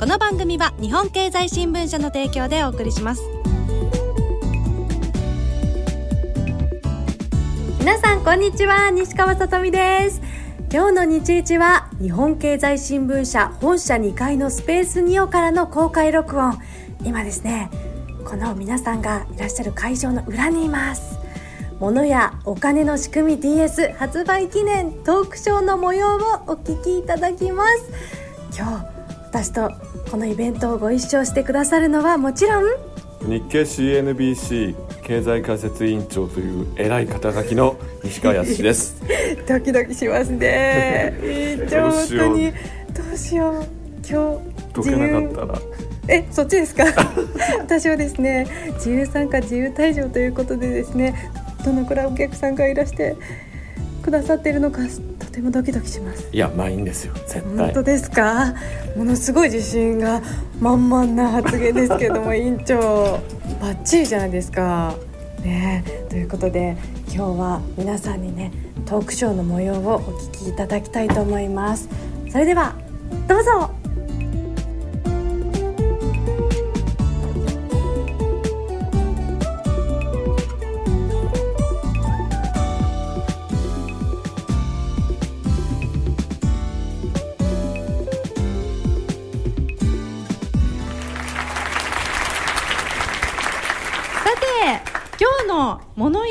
この番組は日本経済新聞社の提供でお送りします。皆さんこんにちは。西川さとみです。今日の日一は日本経済新聞社本社2階のスペース2オからの公開録音。今ですねこの皆さんがいらっしゃる会場の裏にいます。物やお金の仕組み DS 発売記念トークショーの模様をお聞きいただきます。今日私とこのイベントをご一緒してくださるのはもちろん日経 CNBC 経済解説委員長という偉い肩書きの西川康です。ドキドキしますね。委員長本当にどうしよう。今日解けなかったら。えそっちですか？私はですね自由参加自由退場ということでですねどのくらいお客さんがいらしてくださっているのかとてもドキドキします。いやまあいいんですよ絶対。本当ですか？ものすごい自信が満々な発言ですけども委員長バッチリじゃないですか。ねということで今日は皆さんにねトークショーの模様をお聞きいただきたいと思います。それではどうぞ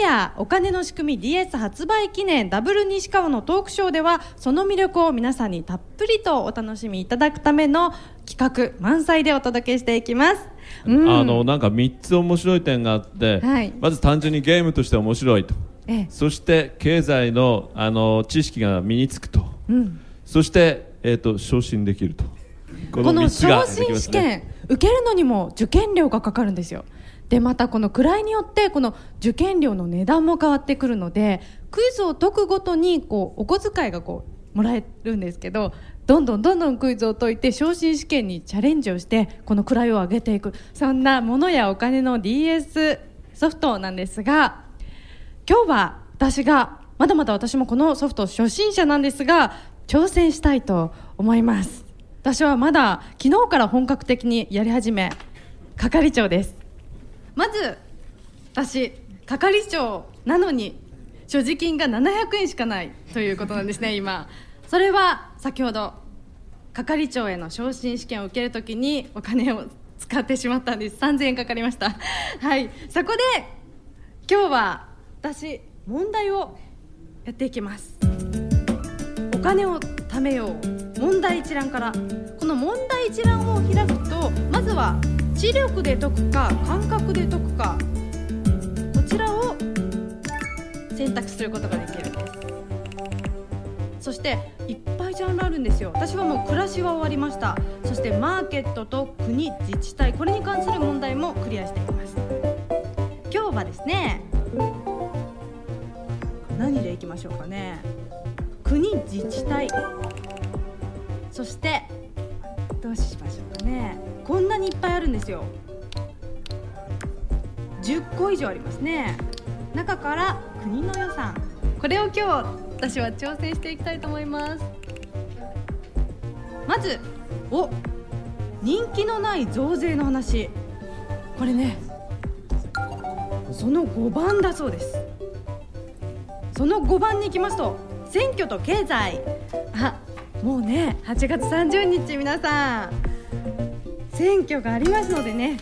物やお金の仕組み DS 発売記念ダブル西川のトークショーではその魅力を皆さんにたっぷりとお楽しみいただくための企画満載でお届けしていきます、うん。あのなんか3つ面白い点があって、はい。まず単純にゲームとして面白いと。ええ。そして経済のあの知識が身につくと。うん、そして、えー、と昇進できると。ここの3つが昇でき進試ますね。験受けるのにも受験料がかかるんですよでまたこの位によってこの受験料の値段も変わってくるのでクイズを解くごとにこうお小遣いがこうもらえるんですけどどんどんどんどんクイズを解いて昇進試験にチャレンジをしてこの位を上げていく。そんなものやお金の DS ソフトなんですが今日は私がまだまだ私もこのソフト初心者なんですが挑戦したいと思います。私はまだ昨日から本格的にやり始め係長です。まず私係長なのに所持金が700円しかないということなんですね今。それは先ほど係長への昇進試験を受けるときにお金を使ってしまったんです。3000円かかりました。はい。そこで今日は私問題をやっていきます。お金を貯めよう。問題一覧から。この問題一覧を開くとまずは知力で解くか感覚で解くかこちらを選択することができる。んですそしていっぱいジャンルあるんですよ。私はもう暮らしは終わりました。そしてマーケットと国自治体。これに関する問題もクリアしていきます。今日はですね何でいきましょうかね。国自治体。そしてどうしましょうかね。こんなにいっぱいあるんですよ。10個以上ありますね。中から国の予算。これを今日私は挑戦していきたいと思います。まずお人気のない増税の話。これねその5番だそうです。その5番に行きますと選挙と経済。もうね8月30日皆さん。選挙がありますのでね。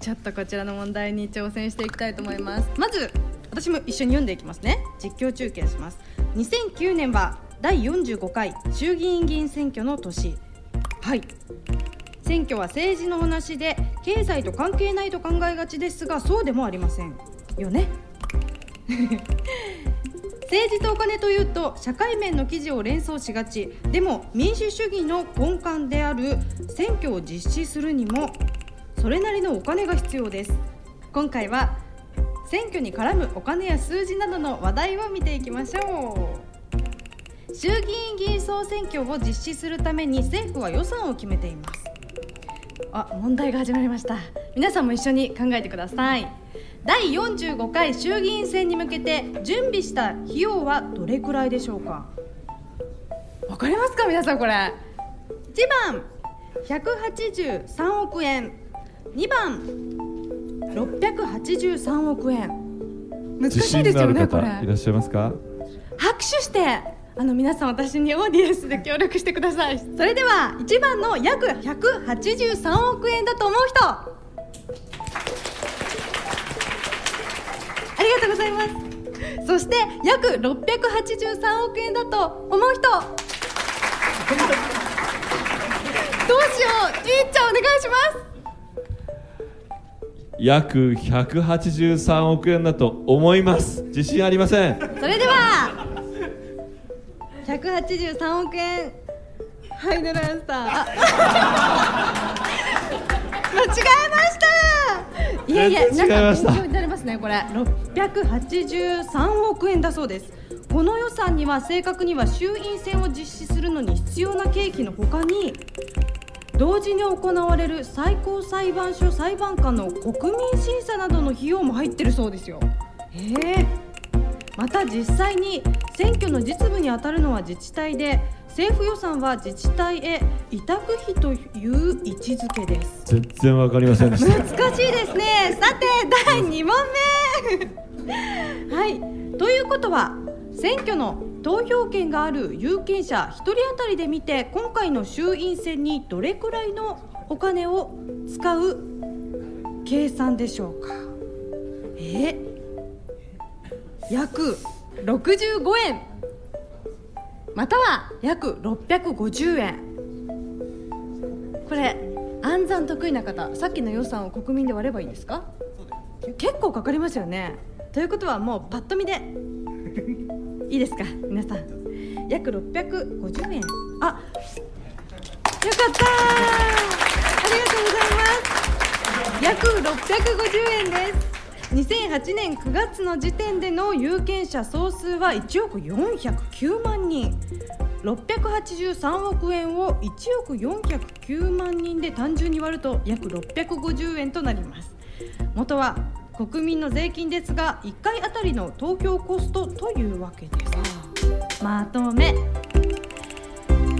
ちょっとこちらの問題に挑戦していきたいと思います。まず私も一緒に読んでいきますね。実況中継します。2009年は第45回衆議院議員選挙の年。はい。選挙は政治の話で経済と関係ないと考えがちですがそうでもありません。よね。政治とお金というと社会面の記事を連想しがち。でも民主主義の根幹である選挙を実施するにもそれなりのお金が必要です。今回は選挙に絡むお金や数字などの話題を見ていきましょう。衆議院議員総選挙を実施するために政府は予算を決めています。あ問題が始まりました。皆さんも一緒に考えてください。第45回衆議院選に向けて準備した費用はどれくらいでしょうか？わかりますか？皆さんこれ。1番183億円。2番683億円。難しいですよねこれ。いらっしゃいますか？拍手してあの皆さん私にオーディエンスで協力してください。それでは1番の約183億円だと思う人がとうございます。そして約683億円だと思う人。どうしようじいちゃんお願いします。約183億円だと思います。自信ありません。それでは183億円。ハイドランスター。あ 間違えましたいやいやなんか勉強になりますねこれ。683億円だそうです。この予算には正確には衆院選を実施するのに必要な経費のほかに同時に行われる最高裁判所裁判官の国民審査などの費用も入ってるそうですよ。ええまた実際に選挙の実務に当たるのは自治体で政府予算は自治体へ委託費という位置づけです。全然わかりませんでした。難しいですね。さて第2問目。はい。ということは選挙の投票権がある有権者1人当たりで見て今回の衆院選にどれくらいのお金を使う計算でしょうか。え？約65円または約650円。これ暗算得意な方さっきの予算を国民で割ればいいんですか？結構かかりますよね。ということはもうパッと見で。いいですか？皆さん。約650円。あよかった ありがとうございます。約650円です2008年9月の時点での有権者総数は1億409万人。683億円を1億409万人で単純に割ると約650円となります。元は国民の税金ですが1回あたりの投票コストというわけです。まとめ。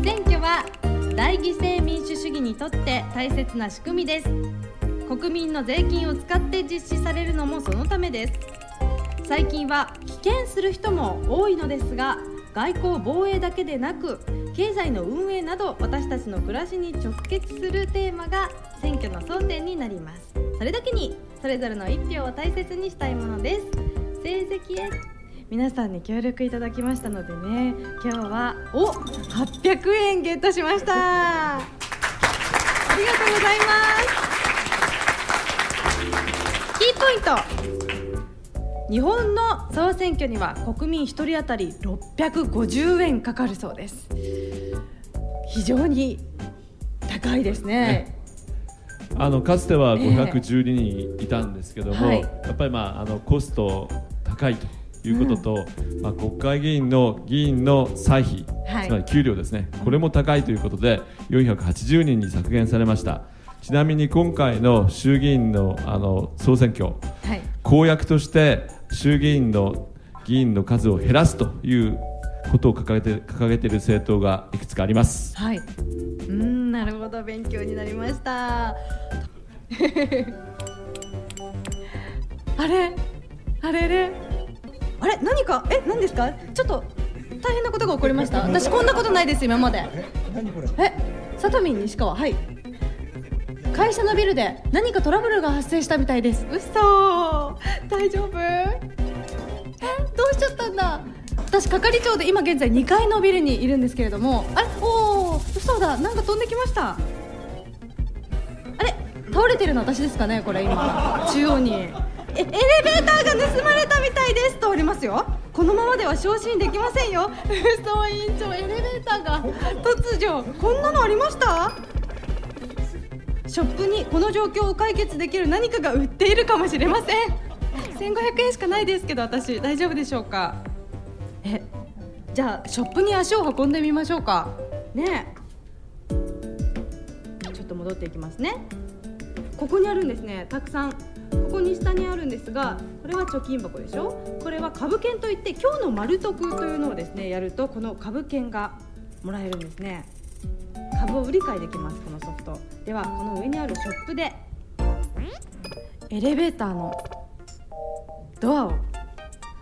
選挙は大犠牲民主主義にとって大切な仕組みです。国民の税金を使って実施されるのもそのためです。最近は棄権する人も多いのですが外交防衛だけでなく経済の運営など私たちの暮らしに直結するテーマが選挙の争点になります。それだけにそれぞれの一票を大切にしたいものです。成績へ。皆さんに協力いただきましたのでね今日はお800円ゲットしました。ありがとうございます。ポイント。日本の総選挙には国民1人当たり650円かかるそうです。非常に高いですね。あのかつてはえ。え512人いたんですけども、はい。やっぱりまああのコスト高いということと、まあ国会議員の議員の歳費、はい。つまり給料ですね、これも高いということで480人に削減されました。ちなみに今回の衆議院のあの総選挙はい。公約として衆議院の議員の数を減らすということを掲げて掲げている政党がいくつかあります。はい。うーんなるほど勉強になりました。あれ？あれれ？あれ？何か？え何ですか？ちょっと大変なことが起こりました。私こんなことないです今まで。えサタミン西川はい会社のビルで何かトラブルが発生したみたいです。嘘。大丈夫？えどうしちゃったんだ？私係長で今現在2階のビルにいるんですけれども。あれ？おお嘘だ。なんか飛んできました。あれ？倒れてるの私ですかねこれ今。中央に。えエレベーターが盗まれたみたいです。とありますよ。このままでは昇進できませんよ。嘘委員長。エレベーターが。突如こんなのありました？ショップにこの状況を解決できる何かが売っているかもしれません。1500円しかないですけど私大丈夫でしょうか？えじゃあショップに足を運んでみましょうか。ねえ。ちょっと戻っていきますね。ここにあるんですね。たくさん。ここに下にあるんですがこれは貯金箱でしょ？これは株券といって今日の丸得というのをですねやるとこの株券がもらえるんですね。株を売り買いできますこのソフト。ではこの上にあるショップで。エレベーターのドアを。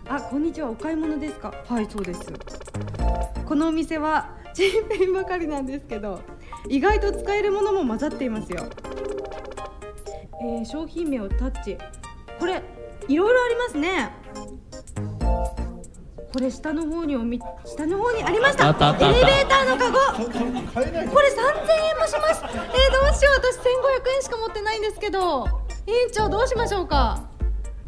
あこんにちはお買い物ですか？はいそうです。このお店は新品ばかりなんですけど意外と使えるものも混ざっていますよ。えー商品名をタッチ。これいろいろありますねこれ下の方におみ下の方にありました。エレベーターのカゴ。これ3000円もします。えー、どうしよう。私1500円しか持ってないんですけど。委員長どうしましょうか。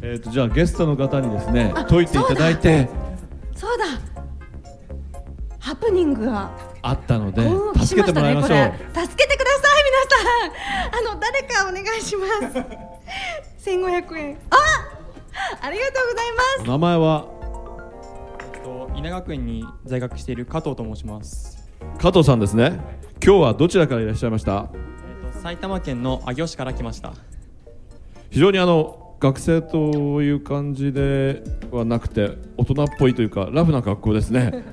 えー、とじゃあゲストの方にですねあ解いていただいて。そうだ。ハプニングがあったので助けてもらいましょう、しねこれ。助けてください皆さん。あの誰かお願いします。1500円。あありがとうございます。お名前は？と稲学園に在学している加藤と申します。加藤さんですね。今日はどちらからいらっしゃいました？えっと埼玉県の上尾市から来ました。非常にあの学生という感じではなくて大人っぽいというかラフな格好ですね。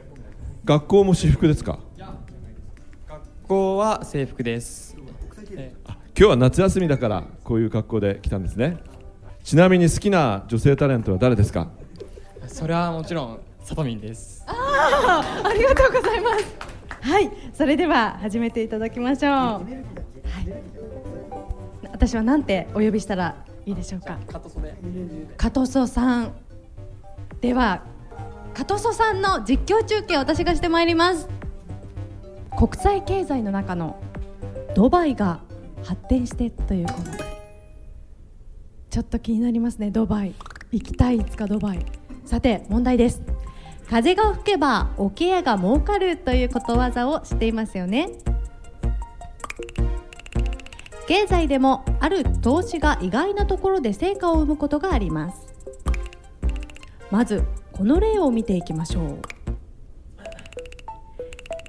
学校も私服ですか？学校は制服です。え今日は夏休みだからこういう格好で来たんですね。ちなみに好きな女性タレントは誰ですか？それはもちろんさとみんです。あありがとうございます。はいそれでは始めていただきましょう、はい、私はなんてお呼びしたらいいでしょうか？加藤それ。加藤曽さん。では加藤曽さんの実況中継を私がしてまいります。国際経済の中のドバイが発展してということで。ちょっと気になりますねドバイ。行きたいいつかドバイさて問題です。風が吹けば桶屋が儲かるということわざを知っていますよね。経済でもある投資が意外なところで成果を生むことがあります。まずこの例を見ていきましょう。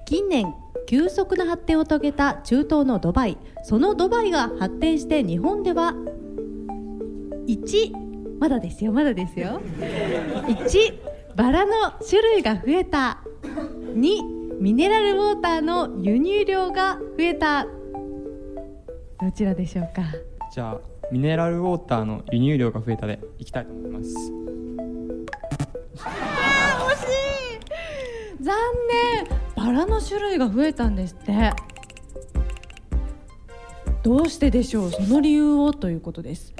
近年急速な発展を遂げた中東のドバイ。そのドバイが発展して日本では1まだですよまだですよ。1バラの種類が増えた。2ミネラルウォーターの輸入量が増えた。どちらでしょうか？じゃあミネラルウォーターの輸入量が増えたでいきたいと思います。あー惜しい。残念。バラの種類が増えたんですって。どうしてでしょう？その理由をということです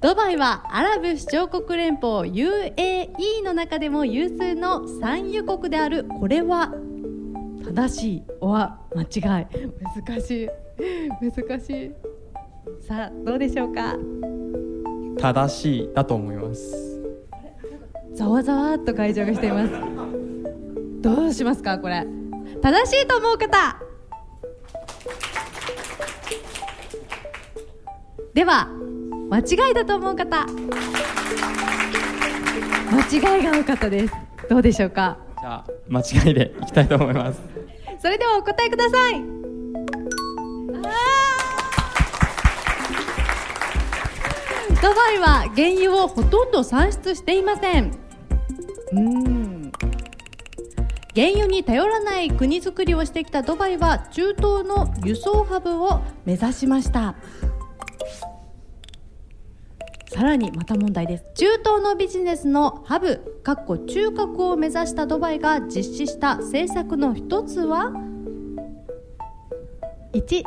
ドバイはアラブ首長国連邦 UAE の中でも有数の産油国である。これは正しい。おは間違い。難しい。難しい。さあどうでしょうか？正しいだと思います。ざわざわっと会場がしています。どうしますかこれ？正しいと思う方！では間違いだと思う方。間違いが多かったです。どうでしょうか？じゃあ間違いでいきたいと思います。それではお答えください。ドバイは原油をほとんど産出していません。うーん。原油に頼らない国づくりをしてきたドバイは中東の輸送ハブを目指しましたさらにまた問題です。中東のビジネスのハブかっこ中核を目指したドバイが実施した政策の一つは？1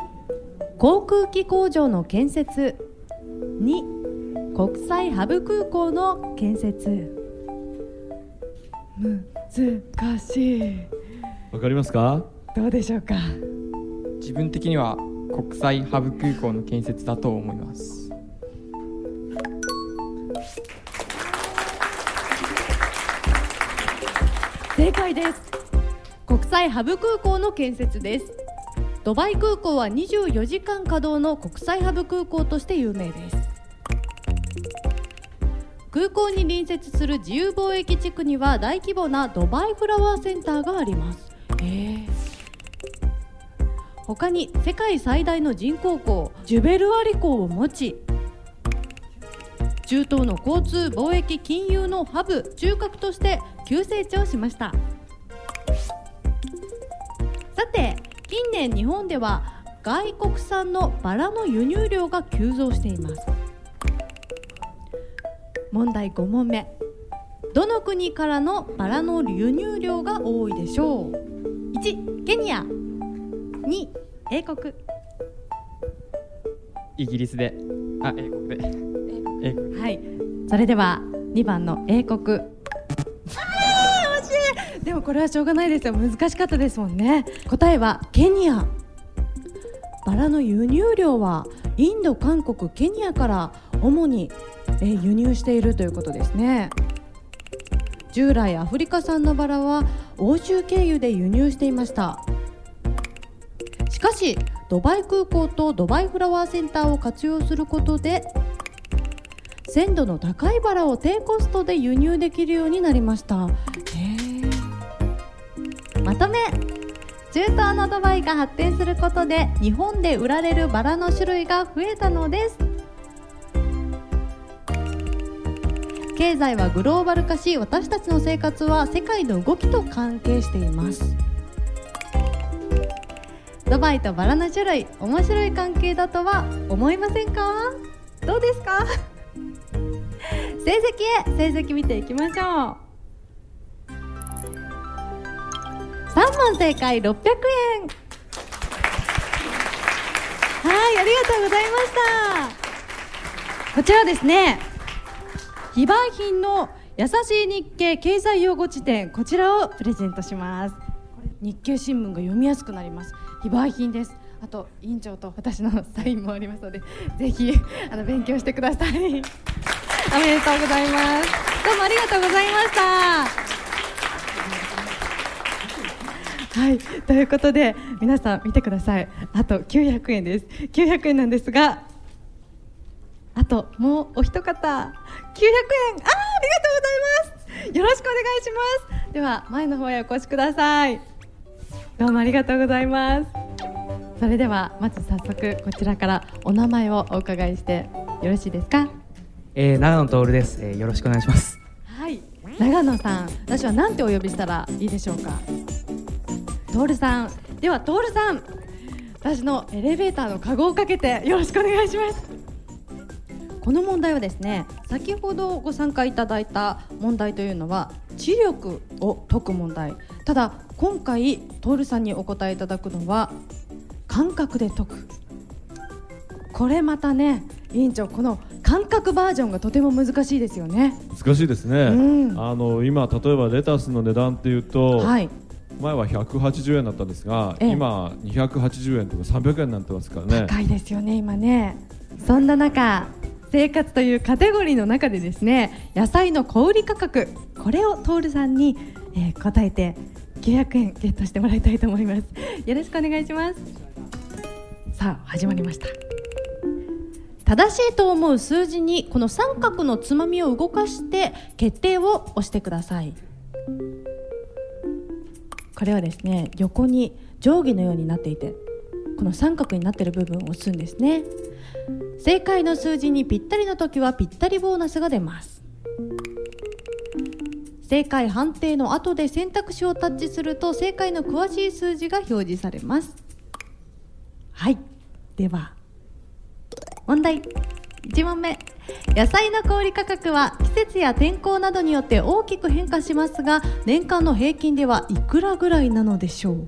航空機工場の建設。2国際ハブ空港の建設。難しい。わかりますか？どうでしょうか？自分的には国際ハブ空港の建設だと思います。正解です。国際ハブ空港の建設です。ドバイ空港は24時間稼働の国際ハブ空港として有名です。空港に隣接する自由貿易地区には大規模なドバイフラワーセンターがあります。他に世界最大の人工港ジュベルアリ港を持ち中東の交通貿易金融のハブ中核として急成長しました。さて近年日本では外国産のバラの輸入量が急増しています。問題5問目。どの国からのバラの輸入量が多いでしょう？1ケニア。2英国。イギリスで。あ英国で。はい。それでは2番の英国。あ惜しい。でもこれはしょうがないですよ。難しかったですもんね。答えはケニア。バラの輸入量はインド韓国ケニアから主にえー輸入しているということですね。従来アフリカ産のバラは欧州経由で輸入していました。しかしドバイ空港とドバイフラワーセンターを活用することで鮮度の高いバラを低コストで輸入できるようになりました。まとめ。中東のドバイが発展することで日本で売られるバラの種類が増えたのです。経済はグローバル化し私たちの生活は世界の動きと関係しています。ドバイとバラの種類面白い関係だとは思いませんか？どうですか？成績へ成績見ていきましょう。3問正解600円。はいありがとうございました。こちらですね。非売品の優しい日経経済用語辞典こちらをプレゼントします。日経新聞が読みやすくなります。非売品です。あと委員長と私のサインもありますので ぜひあの勉強してください。おめでとうございます。どうもありがとうございました。はい。ということで皆さん見てください。あと900円です。900円なんですがあともうお一方。900円。あーありがとうございます。よろしくお願いします。では前の方へお越しください。どうもありがとうございます。それではまず早速こちらからお名前をお伺いしてよろしいですか？えー、長野徹です、えー、よろしくお願いします。はい。長野さん私は何てお呼びしたらいいでしょうか？徹さん。では徹さん。私のエレベーターのカゴをかけてよろしくお願いします。この問題はですね先ほどご参加いただいた問題というのは知力を解く問題。ただ今回徹さんにお答えいただくのは感覚で解く。これまたね委員長この感覚バージョンがとても難しいですよね。難しいですね、うん。あの今例えばレタスの値段っていうと、はい。前は180円だったんですが、ええ。今280円とか300円になってますからね。高いですよね今ね。そんな中生活というカテゴリーの中でですね野菜の小売価格これをトールさんに、えー答えて900円ゲットしてもらいたいと思います。よろしくお願いしますさあ始まりました。正しいと思う数字にこの三角のつまみを動かして決定を押してください。これはですね横に定規のようになっていてこの三角になっている部分を押すんですね。正解の数字にぴったりの時はぴったりボーナスが出ます。正解判定の後で選択肢をタッチすると正解の詳しい数字が表示されます。はい。では問題。1問目。野菜の小売価格は季節や天候などによって大きく変化しますが年間の平均ではいくらぐらいなのでしょう？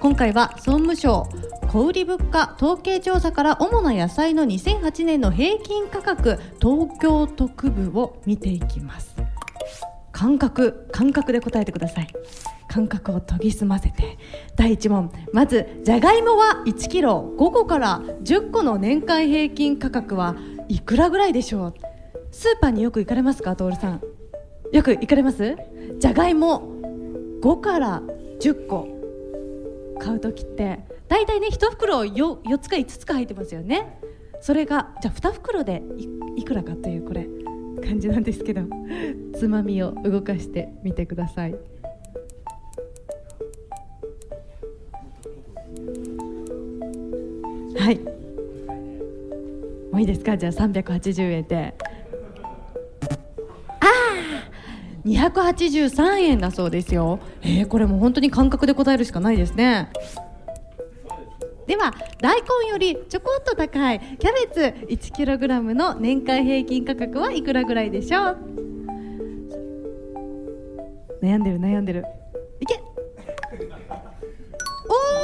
今回は総務省小売物価統計調査から主な野菜の2008年の平均価格東京都区部を見ていきます。感覚感覚で答えてください。感覚を研ぎ澄ませて。第1問。まずじゃがいもは1キロ5個から10個の年間平均価格はいくらぐらいでしょう？スーパーによく行かれますか徹さん。よく行かれます？じゃがいも5から10個。買う時って大体ね1袋 4, 4つか5つか入ってますよね。それがじゃあ2袋でいいくらかというこれ感じなんですけど。つまみを動かしてみてください。はい。もういいですか？じゃあ380円で。ああ283円だそうですよ。えー、これも本当に感覚で答えるしかないですね。では大根よりちょこっと高いキャベツ 1kg の年間平均価格はいくらぐらいでしょう？悩んでる悩んでる。いけ。おお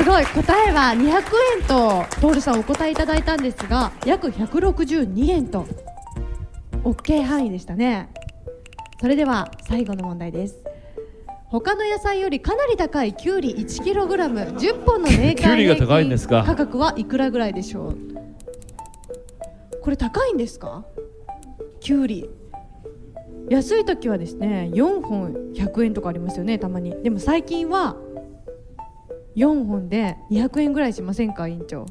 すごい。答えは200円とトールさんお答えいただいたんですが約162円と。OK 範囲でしたね。それでは最後の問題です。他の野菜よりかなり高いきゅうり 1kg10 本の年間平均価格はいくらぐらいでしょう？これ高いんですか？きゅうり安い時はですね4本100円とかありますよねたまに。でも最近は4本で200円ぐらいしませんか委員長。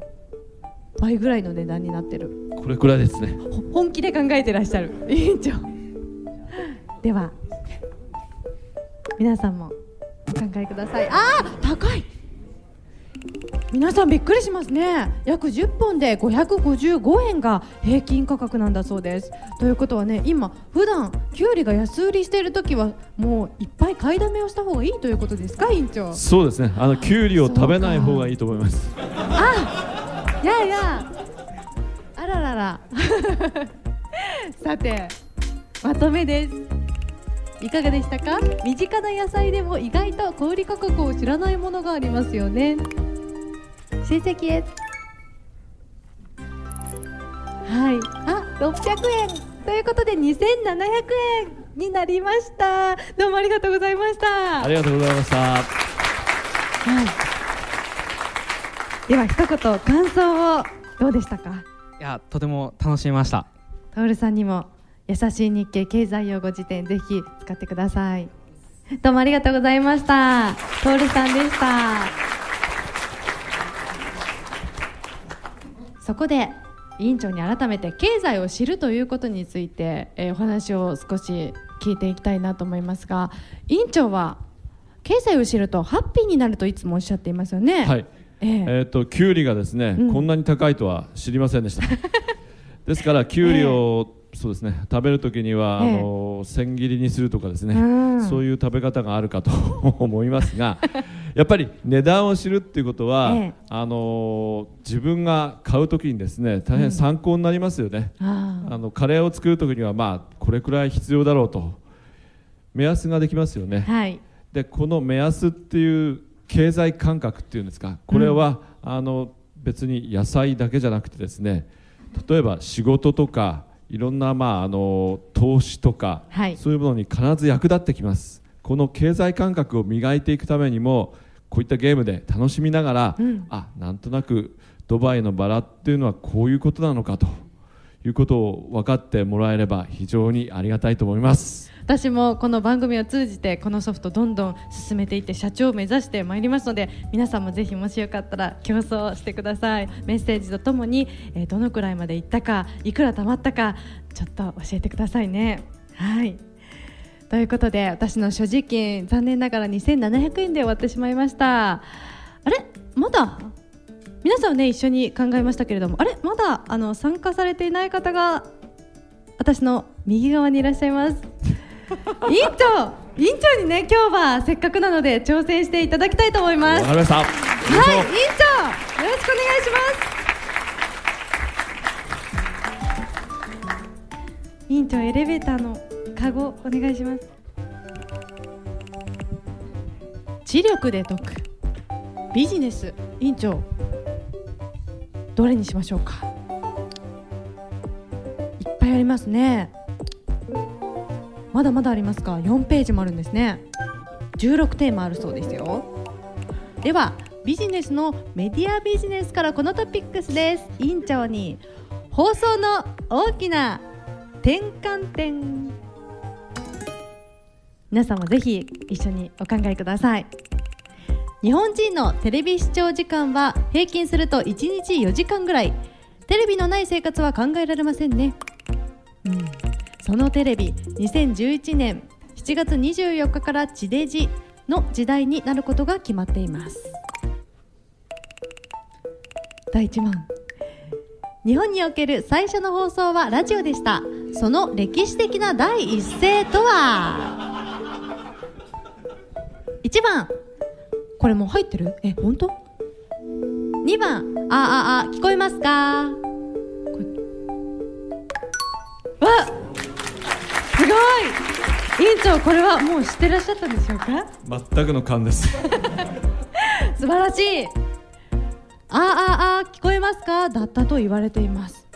倍ぐらいの値段になってる。これくらいですね。本気で考えてらっしゃる。委員長。では皆さんもお考えください。あー高い皆さんびっくりしますね。約10本で555円が平均価格なんだそうです。ということはね今普段きゅうりが安売りしている時はもういっぱい買いだめをした方がいいということですか委員長？そうですね。あのきゅうりを食べない方がいいと思います。あやや。あららら。さてまとめです。いかがでしたか？身近な野菜でも意外と小売価格を知らないものがありますよね成績です。はい。あ600円。ということで2700円になりました。どうもありがとうございました。ありがとうございました。はい。では一言感想をどうでしたか？いやとても楽しみました。徹さんにも優しい日経経済用語辞典ぜひ使ってください。どうもありがとうございました。徹さんでしたそこで委員長に改めて経済を知るということについて、えー、お話を少し聞いていきたいなと思いますが委員長は経済を知るとハッピーになるといつもおっしゃっていますよね。はい。えー、えーときゅうりがですね、うん、こんなに高いとは知りませんでした。ですからきゅうりを、えーそうですね食べる時には、ええ、あの千切りにするとかですね、そういう食べ方があるかと 思いますがやっぱり値段を知るっていうことは、え、あの自分が買う時にですね大変参考になりますよね、うん、あのカレーを作る時にはまあこれくらい必要だろうと。目安ができますよね、はい、でこの目安っていう経済感覚っていうんですかこれは、うん、あの別に野菜だけじゃなくてですね例えば仕事とかいろんな、まあ、あの投資とか、はい、そういうものに必ず役立ってきますこの経済感覚を磨いていくためにもこういったゲームで楽しみながら、うん、あなんとなくドバイのバラっていうのはこういうことなのかということを分かってもらえれば非常にありがたいと思います。私もこの番組を通じてこのソフトどんどん進めていって社長を目指してまいりますので皆さんもぜひもしよかったら競争してください。メッセージとともに、えー、どのくらいまでいったかいくら貯まったかちょっと教えてくださいね。はいということで私の所持金残念ながら2700円で終わってしまいました。あれ？まだ？皆さんね一緒に考えましたけれども。あれ？まだ？あの参加されていない方が私の右側にいらっしゃいます。委員長！委員長にね今日はせっかくなので挑戦していただきたいと思います。はい委員長！よろしくお願いします。委員長エレベーターのカゴお願いします。知力で解く。ビジネス委員長。どれにしましょうか。いっぱいありますね。まだまだありますか。4ページもあるんですね。16テーマあるそうですよ。ではビジネスのメディアビジネスからこのトピックスです。委員長に放送の大きな転換点。皆さんもぜひ一緒にお考えください。日本人のテレビ視聴時間は平均すると1日4時間ぐらい。テレビのない生活は考えられませんね、うん、そのテレビ2011年7月24日から地デジの時代になることが決まっています。第1問。日本における最初の放送はラジオでした。その歴史的な第一声とは？1番。これもう入ってる？え本当？2番。あああ聞こえますか？わすごい。委員長これはもう知ってらっしゃったんでしょうか？全くの勘です。素晴らしい。あああ聞こえますか？だったと言われています。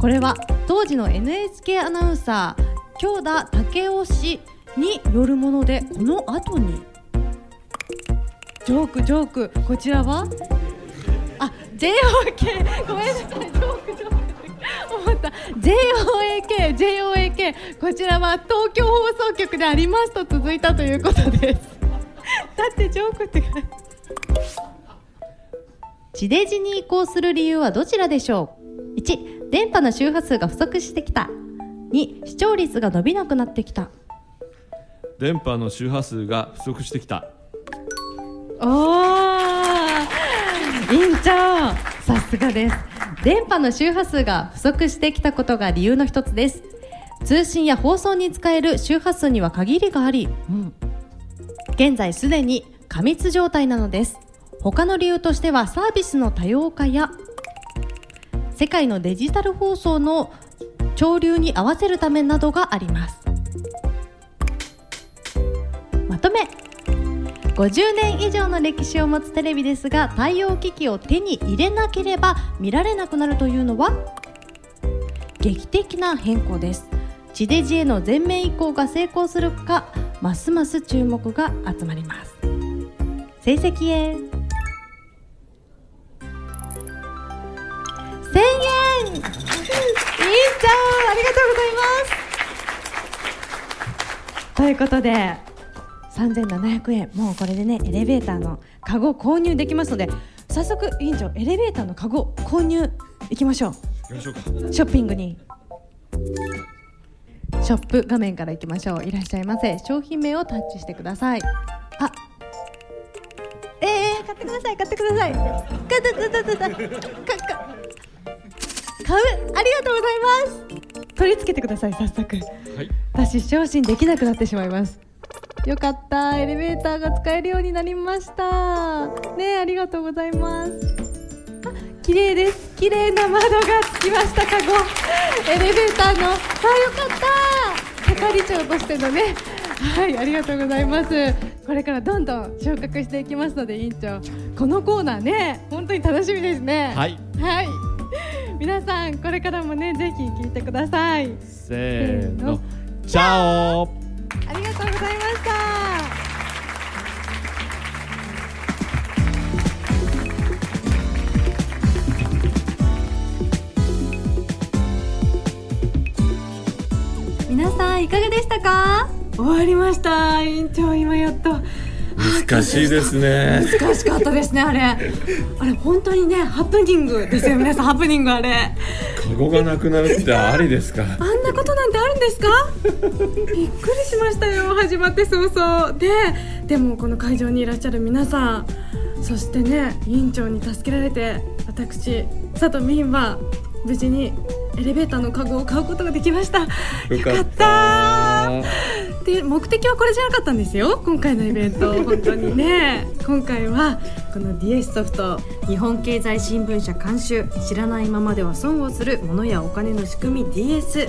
これは当時の NHK アナウンサー京田武雄氏によるものでこの後に。ジョークジョーク。こちらは？あ JOK ごめんなさい。ジョークジョーク。思った。JOAK JOAK こちらは東京放送局でありますと続いたということです。だってジョークって地デジに移行する理由はどちらでしょう？1電波の周波数が不足してきた。2視聴率が伸びなくなってきた。電波の周波数が不足してきた。おー委員長さすがです。電波の周波数が不足してきたことが理由の一つです。通信や放送に使える周波数には限りがあり、うん、現在すでに過密状態なのです。他の理由としてはサービスの多様化や世界のデジタル放送の潮流に合わせるためなどがあります。まとめ。50年以上の歴史を持つテレビですが対応機器を手に入れなければ見られなくなるというのは劇的な変更です。地デジへの全面移行が成功するかますます注目が集まります。成績へ。1000円。委員長ありがとうございます。ということで3700円。もうこれでねエレベーターのカゴ購入できますので早速委員長エレベーターのカゴ購入いきましょう。ショッピングに。ショップ画面からいきましょう。いらっしゃいませ。商品名をタッチしてください。あえー、買ってください買ってください。買う。ありがとうございます。取り付けてください早速、はい、私昇進できなくなってしまいますよかった。エレベーターが使えるようになりました。ねありがとうございます。あ綺麗です。綺麗な窓がつきましたかご。エレベーターの。あよかった。係長としてのね。はいありがとうございます。これからどんどん昇格していきますので委員長。このコーナーね本当に楽しみですね。はい。はい。皆さんこれからもねぜひ聞いてください。せーの。チャオ皆さんいかがでしたか？終わりました。委員長今やっと。難しいですね。難しかったですねあれ。あれ本当にねハプニングですよ。皆さんハプニングあれ。カゴがなくなるってありですか？あんなことなんてあるんですか？びっくりしましたよ始まって早々。ででもこの会場にいらっしゃる皆さんそしてね委員長に助けられて私佐藤美は無事にエレベーターのカゴを買うことができました。よかった。で目的はこれじゃなかったんですよ。今回のイベント。本当にね。今回はこの DS ソフト。日本経済新聞社監修。知らないままでは損をする物やお金の仕組み。DS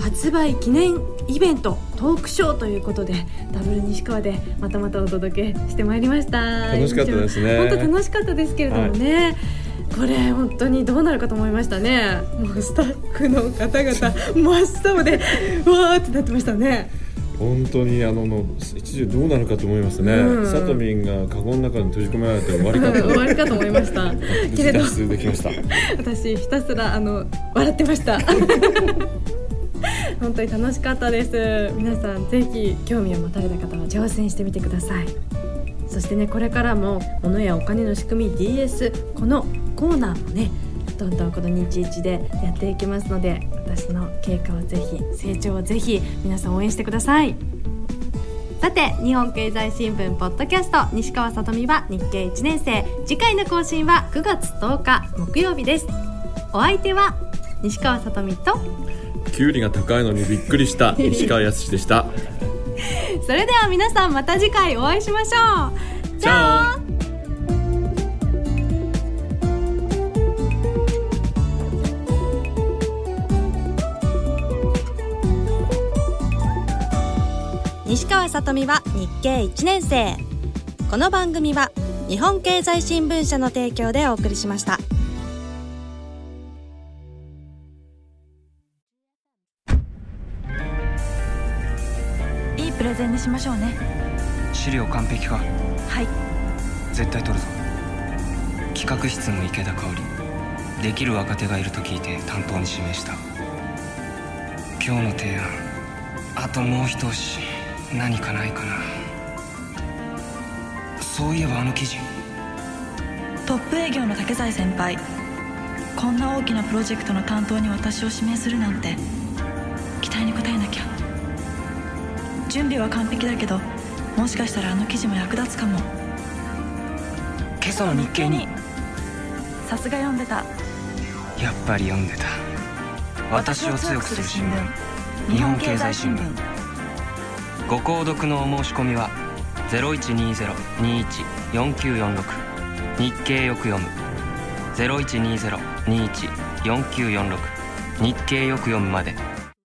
発売記念イベント。トークショーということで。ダブル西川でまたまたお届けしてまいりました。楽しかったですね。本当楽しかったですけれどもね、はいこれ本当にどうなるかと思いましたね。もうスタッフの方々真っ青でわーってなってましたね。本当にあのの一時どうなるかと思いますね、うん、サトミンがカゴの中に閉じ込められて終わりかと。終わりかと思いました。けれど。できました。私ひたすらあの笑ってました。本当に楽しかったです。皆さんぜひ興味を持たれた方は挑戦してみてくださいそしてねこれからも物やお金の仕組み DS このコーナーもねどんどんこの日一でやっていきますので私の経過をぜひ成長をぜひ皆さん応援してください。さて日本経済新聞ポッドキャスト西川さとみは日経1年生。次回の更新は9月10日木曜日です。お相手は西川さとみとキュウリが高いのにびっくりした西川康でした。それでは皆さんまた次回お会いしましょう。じゃあ。西川さとみは日経1年生。この番組は日本経済新聞社の提供でお送りしましたプレゼンにしましょうね。資料完璧か？はい。絶対取るぞ。企画室の池田香織。できる若手がいると聞いて担当に指名した。今日の提案。あともう一押し。何かないかな。そういえばあの記事。トップ営業の竹財先輩。こんな大きなプロジェクトの担当に私を指名するなんて。期待に応え準備は完璧だけどもしかしたらあの記事も役立つかも。今朝の日経に。さすが読んでた。やっぱり読んでた。私を強くする新聞。日本経済新聞。ご購読のお申し込みは0120-21-4946日経よく読む。0120-21-4946日経よく読むまで